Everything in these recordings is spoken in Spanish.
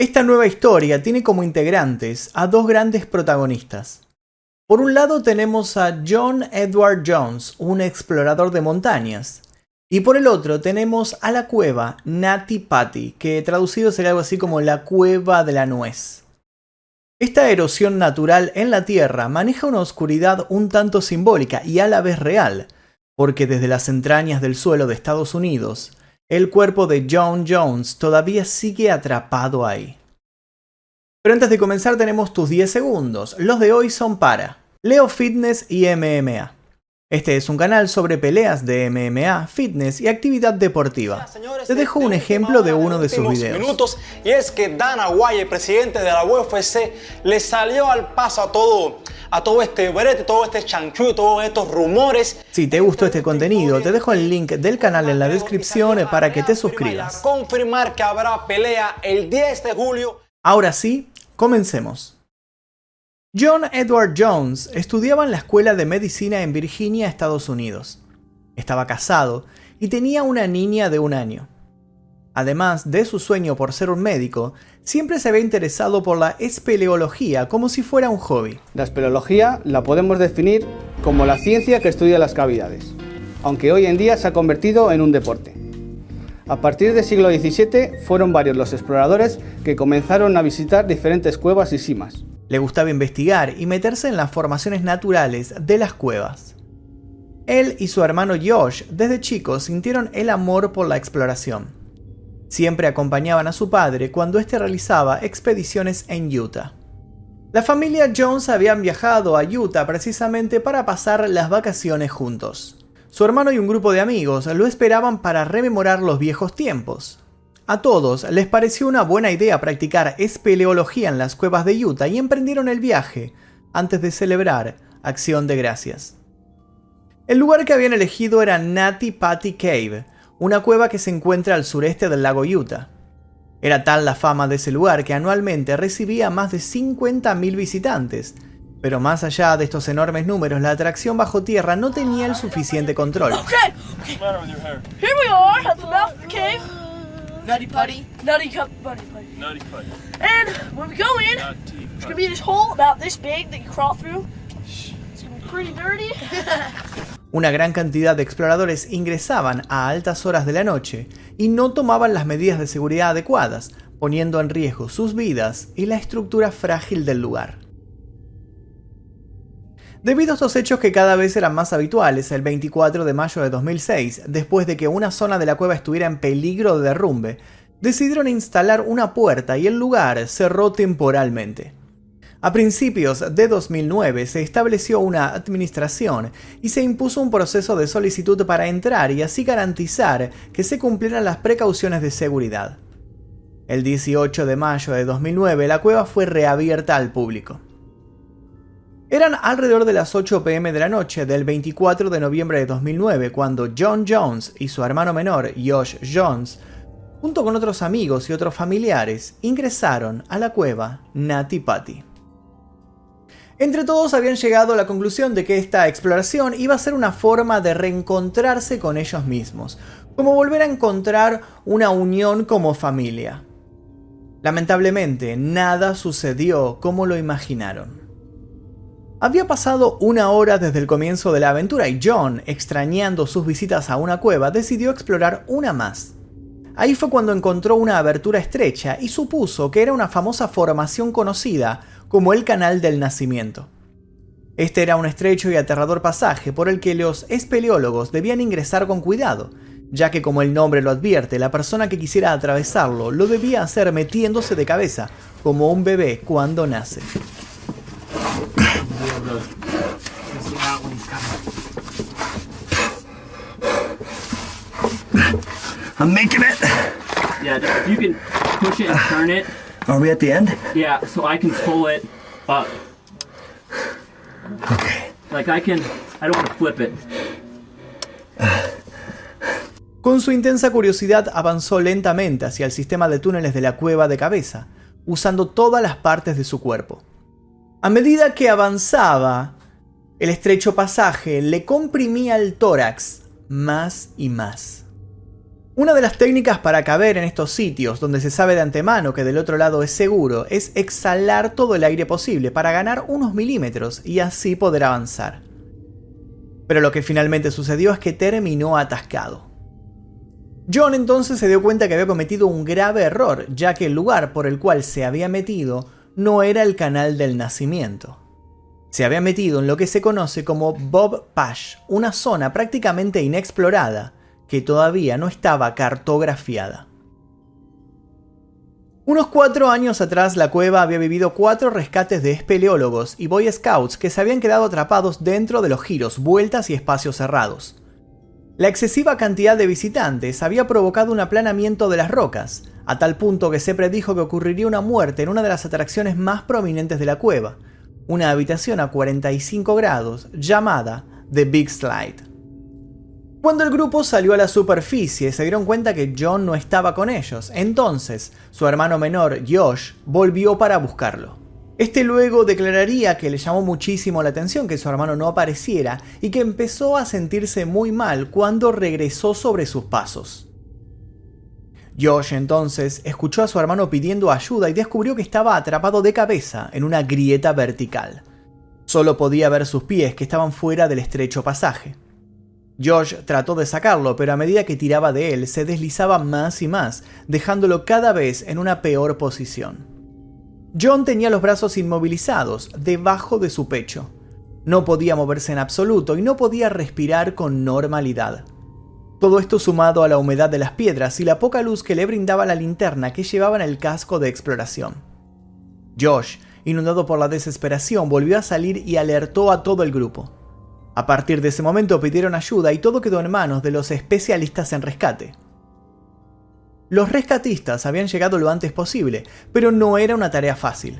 Esta nueva historia tiene como integrantes a dos grandes protagonistas. Por un lado tenemos a John Edward Jones, un explorador de montañas, y por el otro tenemos a la cueva Nati Patti, que traducido sería algo así como la cueva de la nuez. Esta erosión natural en la Tierra maneja una oscuridad un tanto simbólica y a la vez real, porque desde las entrañas del suelo de Estados Unidos el cuerpo de John Jones todavía sigue atrapado ahí. Pero antes de comenzar tenemos tus 10 segundos. Los de hoy son para Leo Fitness y MMA. Este es un canal sobre peleas de MMA, fitness y actividad deportiva. Te dejo un ejemplo de uno de sus videos. Minutos, y es que Dana White, el presidente de la UFC, le salió al paso a todo, a todo este brete, todo este chanchú, todos estos rumores. Si te gustó este contenido, te dejo el link del canal en la descripción para que te suscribas. Confirmar que habrá pelea el 10 de julio. Ahora sí, comencemos. John Edward Jones estudiaba en la Escuela de Medicina en Virginia, Estados Unidos. Estaba casado y tenía una niña de un año. Además de su sueño por ser un médico, siempre se había interesado por la espeleología como si fuera un hobby. La espeleología la podemos definir como la ciencia que estudia las cavidades, aunque hoy en día se ha convertido en un deporte. A partir del siglo XVII fueron varios los exploradores que comenzaron a visitar diferentes cuevas y simas. Le gustaba investigar y meterse en las formaciones naturales de las cuevas. Él y su hermano Josh desde chicos sintieron el amor por la exploración. Siempre acompañaban a su padre cuando éste realizaba expediciones en Utah. La familia Jones habían viajado a Utah precisamente para pasar las vacaciones juntos. Su hermano y un grupo de amigos lo esperaban para rememorar los viejos tiempos. A todos les pareció una buena idea practicar espeleología en las cuevas de Utah y emprendieron el viaje antes de celebrar Acción de Gracias. El lugar que habían elegido era Natty Patty Cave, una cueva que se encuentra al sureste del lago Utah. Era tal la fama de ese lugar que anualmente recibía más de 50.000 visitantes, pero más allá de estos enormes números, la atracción bajo tierra no tenía el suficiente control. Okay, okay. Nutty putty. Nutty cup putty putty. Nutty putty. And when we go in, there's gonna be this hole about this big that you crawl through. It's gonna be pretty dirty. Una gran cantidad de exploradores ingresaban a altas horas de la noche y no tomaban las medidas de seguridad adecuadas, poniendo en riesgo sus vidas y la estructura frágil del lugar. Debido a estos hechos que cada vez eran más habituales, el 24 de mayo de 2006, después de que una zona de la cueva estuviera en peligro de derrumbe, decidieron instalar una puerta y el lugar cerró temporalmente. A principios de 2009 se estableció una administración y se impuso un proceso de solicitud para entrar y así garantizar que se cumplieran las precauciones de seguridad. El 18 de mayo de 2009 la cueva fue reabierta al público. Eran alrededor de las 8 pm de la noche del 24 de noviembre de 2009 cuando John Jones y su hermano menor Josh Jones, junto con otros amigos y otros familiares, ingresaron a la cueva Nati Patti. Entre todos habían llegado a la conclusión de que esta exploración iba a ser una forma de reencontrarse con ellos mismos, como volver a encontrar una unión como familia. Lamentablemente, nada sucedió como lo imaginaron. Había pasado una hora desde el comienzo de la aventura y John, extrañando sus visitas a una cueva, decidió explorar una más. Ahí fue cuando encontró una abertura estrecha y supuso que era una famosa formación conocida como el Canal del Nacimiento. Este era un estrecho y aterrador pasaje por el que los espeleólogos debían ingresar con cuidado, ya que como el nombre lo advierte, la persona que quisiera atravesarlo lo debía hacer metiéndose de cabeza, como un bebé cuando nace. I'm making it. Yeah, if you can push it and turn it. Are we at the end? Yeah, so I can pull it up. Okay. Like I can, I don't want to flip it. Con su intensa curiosidad avanzó lentamente hacia el sistema de túneles de la cueva de cabeza, usando todas las partes de su cuerpo. A medida que avanzaba, el estrecho pasaje le comprimía el tórax más y más. Una de las técnicas para caber en estos sitios donde se sabe de antemano que del otro lado es seguro es exhalar todo el aire posible para ganar unos milímetros y así poder avanzar. Pero lo que finalmente sucedió es que terminó atascado. John entonces se dio cuenta que había cometido un grave error, ya que el lugar por el cual se había metido no era el canal del nacimiento. Se había metido en lo que se conoce como Bob Pash, una zona prácticamente inexplorada, que todavía no estaba cartografiada. Unos cuatro años atrás la cueva había vivido cuatro rescates de espeleólogos y Boy Scouts que se habían quedado atrapados dentro de los giros, vueltas y espacios cerrados. La excesiva cantidad de visitantes había provocado un aplanamiento de las rocas, a tal punto que se predijo que ocurriría una muerte en una de las atracciones más prominentes de la cueva, una habitación a 45 grados llamada The Big Slide. Cuando el grupo salió a la superficie se dieron cuenta que John no estaba con ellos, entonces su hermano menor, Josh, volvió para buscarlo. Este luego declararía que le llamó muchísimo la atención que su hermano no apareciera y que empezó a sentirse muy mal cuando regresó sobre sus pasos. Josh entonces escuchó a su hermano pidiendo ayuda y descubrió que estaba atrapado de cabeza en una grieta vertical. Solo podía ver sus pies que estaban fuera del estrecho pasaje. Josh trató de sacarlo, pero a medida que tiraba de él se deslizaba más y más, dejándolo cada vez en una peor posición. John tenía los brazos inmovilizados, debajo de su pecho. No podía moverse en absoluto y no podía respirar con normalidad. Todo esto sumado a la humedad de las piedras y la poca luz que le brindaba la linterna que llevaba en el casco de exploración. Josh, inundado por la desesperación, volvió a salir y alertó a todo el grupo. A partir de ese momento pidieron ayuda y todo quedó en manos de los especialistas en rescate. Los rescatistas habían llegado lo antes posible, pero no era una tarea fácil.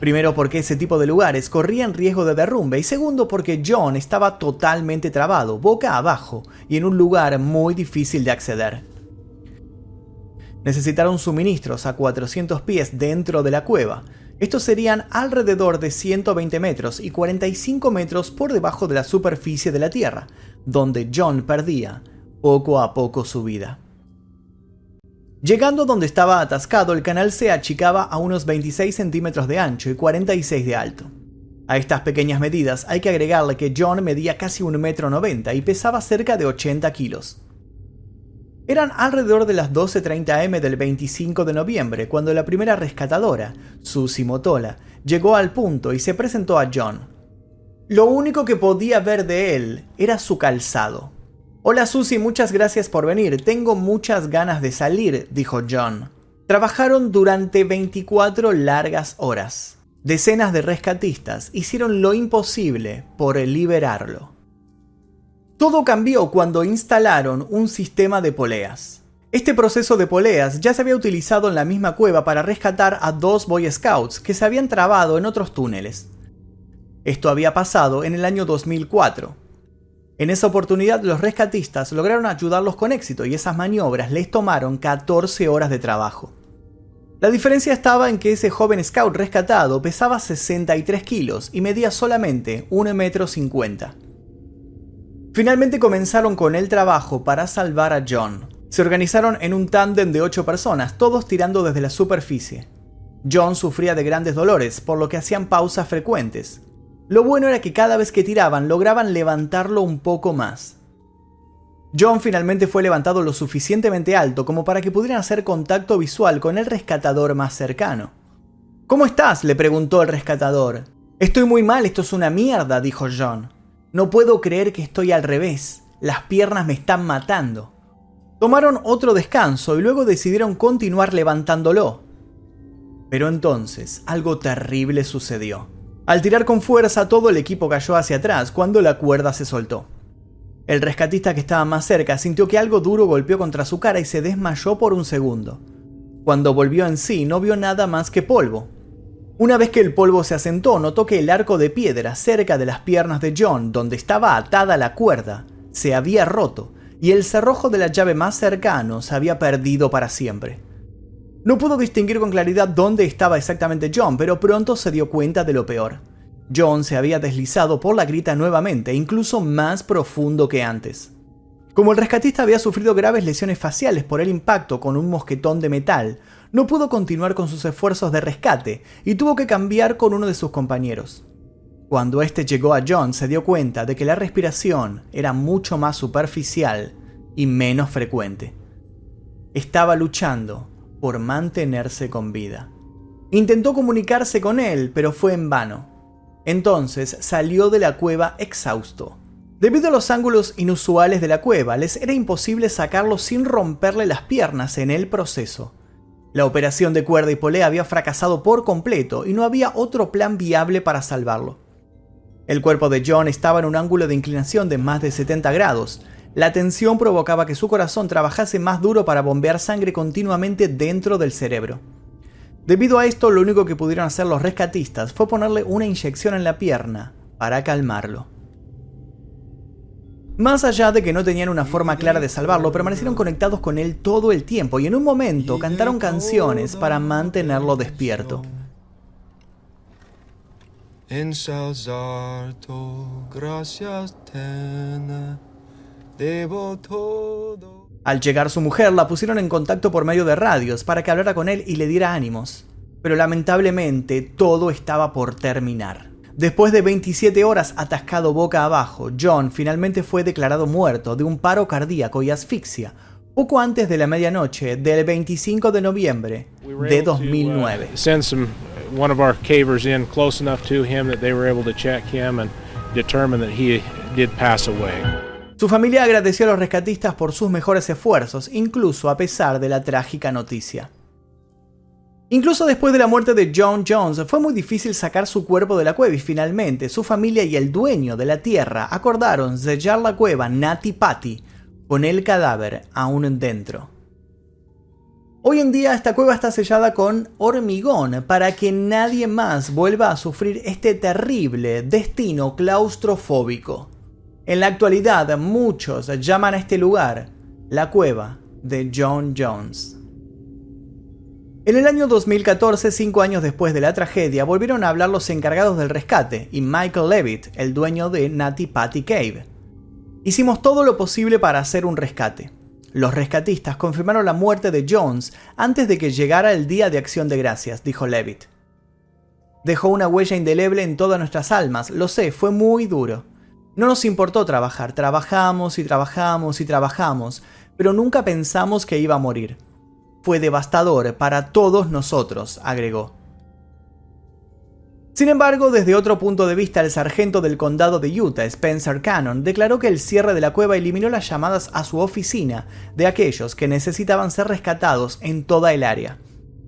Primero porque ese tipo de lugares corrían riesgo de derrumbe y segundo porque John estaba totalmente trabado, boca abajo y en un lugar muy difícil de acceder. Necesitaron suministros a 400 pies dentro de la cueva, estos serían alrededor de 120 metros y 45 metros por debajo de la superficie de la Tierra, donde John perdía poco a poco su vida. Llegando donde estaba atascado, el canal se achicaba a unos 26 centímetros de ancho y 46 de alto. A estas pequeñas medidas hay que agregarle que John medía casi un metro 90 y pesaba cerca de 80 kilos. Eran alrededor de las 12.30 am del 25 de noviembre cuando la primera rescatadora, Susie Motola, llegó al punto y se presentó a John. Lo único que podía ver de él era su calzado. Hola Susie, muchas gracias por venir. Tengo muchas ganas de salir, dijo John. Trabajaron durante 24 largas horas. Decenas de rescatistas hicieron lo imposible por liberarlo. Todo cambió cuando instalaron un sistema de poleas. Este proceso de poleas ya se había utilizado en la misma cueva para rescatar a dos Boy Scouts que se habían trabado en otros túneles. Esto había pasado en el año 2004. En esa oportunidad los rescatistas lograron ayudarlos con éxito y esas maniobras les tomaron 14 horas de trabajo. La diferencia estaba en que ese joven scout rescatado pesaba 63 kilos y medía solamente 1,50 metro. Finalmente comenzaron con el trabajo para salvar a John. Se organizaron en un tándem de 8 personas, todos tirando desde la superficie. John sufría de grandes dolores, por lo que hacían pausas frecuentes. Lo bueno era que cada vez que tiraban lograban levantarlo un poco más. John finalmente fue levantado lo suficientemente alto como para que pudieran hacer contacto visual con el rescatador más cercano. ¿Cómo estás? le preguntó el rescatador. Estoy muy mal, esto es una mierda, dijo John. No puedo creer que estoy al revés. Las piernas me están matando. Tomaron otro descanso y luego decidieron continuar levantándolo. Pero entonces algo terrible sucedió. Al tirar con fuerza todo el equipo cayó hacia atrás cuando la cuerda se soltó. El rescatista que estaba más cerca sintió que algo duro golpeó contra su cara y se desmayó por un segundo. Cuando volvió en sí no vio nada más que polvo, una vez que el polvo se asentó, notó que el arco de piedra cerca de las piernas de John, donde estaba atada la cuerda, se había roto y el cerrojo de la llave más cercano se había perdido para siempre. No pudo distinguir con claridad dónde estaba exactamente John, pero pronto se dio cuenta de lo peor. John se había deslizado por la grita nuevamente, incluso más profundo que antes. Como el rescatista había sufrido graves lesiones faciales por el impacto con un mosquetón de metal, no pudo continuar con sus esfuerzos de rescate y tuvo que cambiar con uno de sus compañeros. Cuando este llegó a John se dio cuenta de que la respiración era mucho más superficial y menos frecuente. Estaba luchando por mantenerse con vida. Intentó comunicarse con él, pero fue en vano. Entonces salió de la cueva exhausto. Debido a los ángulos inusuales de la cueva, les era imposible sacarlo sin romperle las piernas en el proceso. La operación de cuerda y polea había fracasado por completo y no había otro plan viable para salvarlo. El cuerpo de John estaba en un ángulo de inclinación de más de 70 grados. La tensión provocaba que su corazón trabajase más duro para bombear sangre continuamente dentro del cerebro. Debido a esto, lo único que pudieron hacer los rescatistas fue ponerle una inyección en la pierna para calmarlo. Más allá de que no tenían una forma clara de salvarlo, permanecieron conectados con él todo el tiempo y en un momento cantaron canciones para mantenerlo despierto. En gracias debo todo. Al llegar su mujer, la pusieron en contacto por medio de radios para que hablara con él y le diera ánimos. Pero lamentablemente todo estaba por terminar. Después de 27 horas atascado boca abajo, John finalmente fue declarado muerto de un paro cardíaco y asfixia, poco antes de la medianoche del 25 de noviembre de 2009. send some one of our cavers in close enough to him that they were able to check him and determine that he did pass away. Su familia agradeció a los rescatistas por sus mejores esfuerzos, incluso a pesar de la trágica noticia. Incluso después de la muerte de John Jones, fue muy difícil sacar su cuerpo de la cueva y finalmente su familia y el dueño de la tierra acordaron sellar la cueva Nati Patti con el cadáver aún dentro. Hoy en día esta cueva está sellada con hormigón para que nadie más vuelva a sufrir este terrible destino claustrofóbico. En la actualidad muchos llaman a este lugar la cueva de John Jones. En el año 2014, cinco años después de la tragedia, volvieron a hablar los encargados del rescate y Michael Levitt, el dueño de Natty Patty Cave. Hicimos todo lo posible para hacer un rescate. Los rescatistas confirmaron la muerte de Jones antes de que llegara el Día de Acción de Gracias, dijo Levitt. Dejó una huella indeleble en todas nuestras almas, lo sé, fue muy duro. No nos importó trabajar, trabajamos y trabajamos y trabajamos, pero nunca pensamos que iba a morir fue devastador para todos nosotros, agregó. Sin embargo, desde otro punto de vista, el sargento del condado de Utah, Spencer Cannon, declaró que el cierre de la cueva eliminó las llamadas a su oficina de aquellos que necesitaban ser rescatados en toda el área,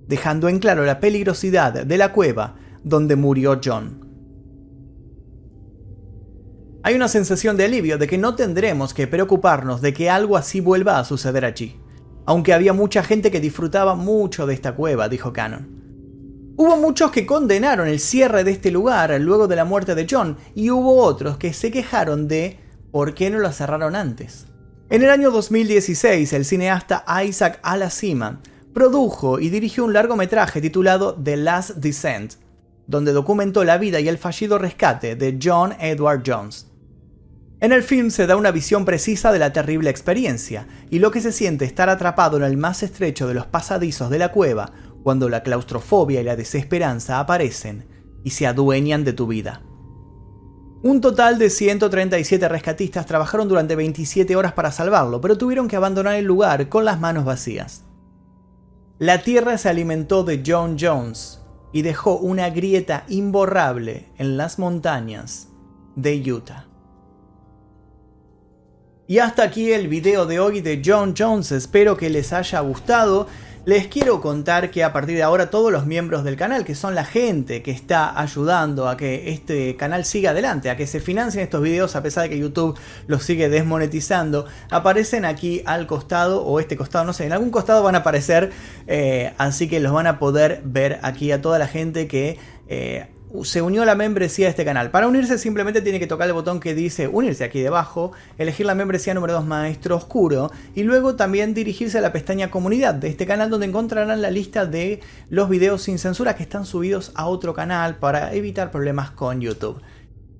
dejando en claro la peligrosidad de la cueva donde murió John. Hay una sensación de alivio de que no tendremos que preocuparnos de que algo así vuelva a suceder allí aunque había mucha gente que disfrutaba mucho de esta cueva, dijo Cannon. Hubo muchos que condenaron el cierre de este lugar luego de la muerte de John, y hubo otros que se quejaron de por qué no lo cerraron antes. En el año 2016, el cineasta Isaac Alasima produjo y dirigió un largometraje titulado The Last Descent, donde documentó la vida y el fallido rescate de John Edward Jones. En el film se da una visión precisa de la terrible experiencia y lo que se siente estar atrapado en el más estrecho de los pasadizos de la cueva cuando la claustrofobia y la desesperanza aparecen y se adueñan de tu vida. Un total de 137 rescatistas trabajaron durante 27 horas para salvarlo, pero tuvieron que abandonar el lugar con las manos vacías. La tierra se alimentó de John Jones y dejó una grieta imborrable en las montañas de Utah. Y hasta aquí el video de hoy de John Jones, espero que les haya gustado. Les quiero contar que a partir de ahora todos los miembros del canal, que son la gente que está ayudando a que este canal siga adelante, a que se financien estos videos a pesar de que YouTube los sigue desmonetizando, aparecen aquí al costado o este costado, no sé, en algún costado van a aparecer, eh, así que los van a poder ver aquí a toda la gente que... Eh, se unió a la membresía de este canal. Para unirse simplemente tiene que tocar el botón que dice unirse aquí debajo, elegir la membresía número 2 Maestro Oscuro y luego también dirigirse a la pestaña comunidad de este canal donde encontrarán la lista de los videos sin censura que están subidos a otro canal para evitar problemas con YouTube.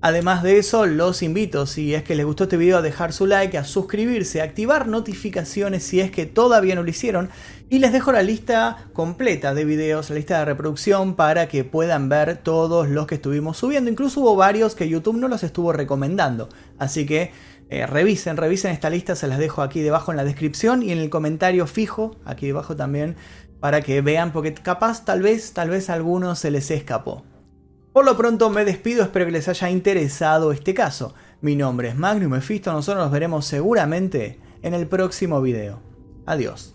Además de eso, los invito, si es que les gustó este video, a dejar su like, a suscribirse, a activar notificaciones si es que todavía no lo hicieron. Y les dejo la lista completa de videos, la lista de reproducción, para que puedan ver todos los que estuvimos subiendo. Incluso hubo varios que YouTube no los estuvo recomendando. Así que eh, revisen, revisen esta lista, se las dejo aquí debajo en la descripción y en el comentario fijo, aquí debajo también, para que vean, porque capaz, tal vez, tal vez a algunos se les escapó. Por lo pronto me despido, espero que les haya interesado este caso. Mi nombre es Magnum Mephisto, nosotros nos veremos seguramente en el próximo video. Adiós.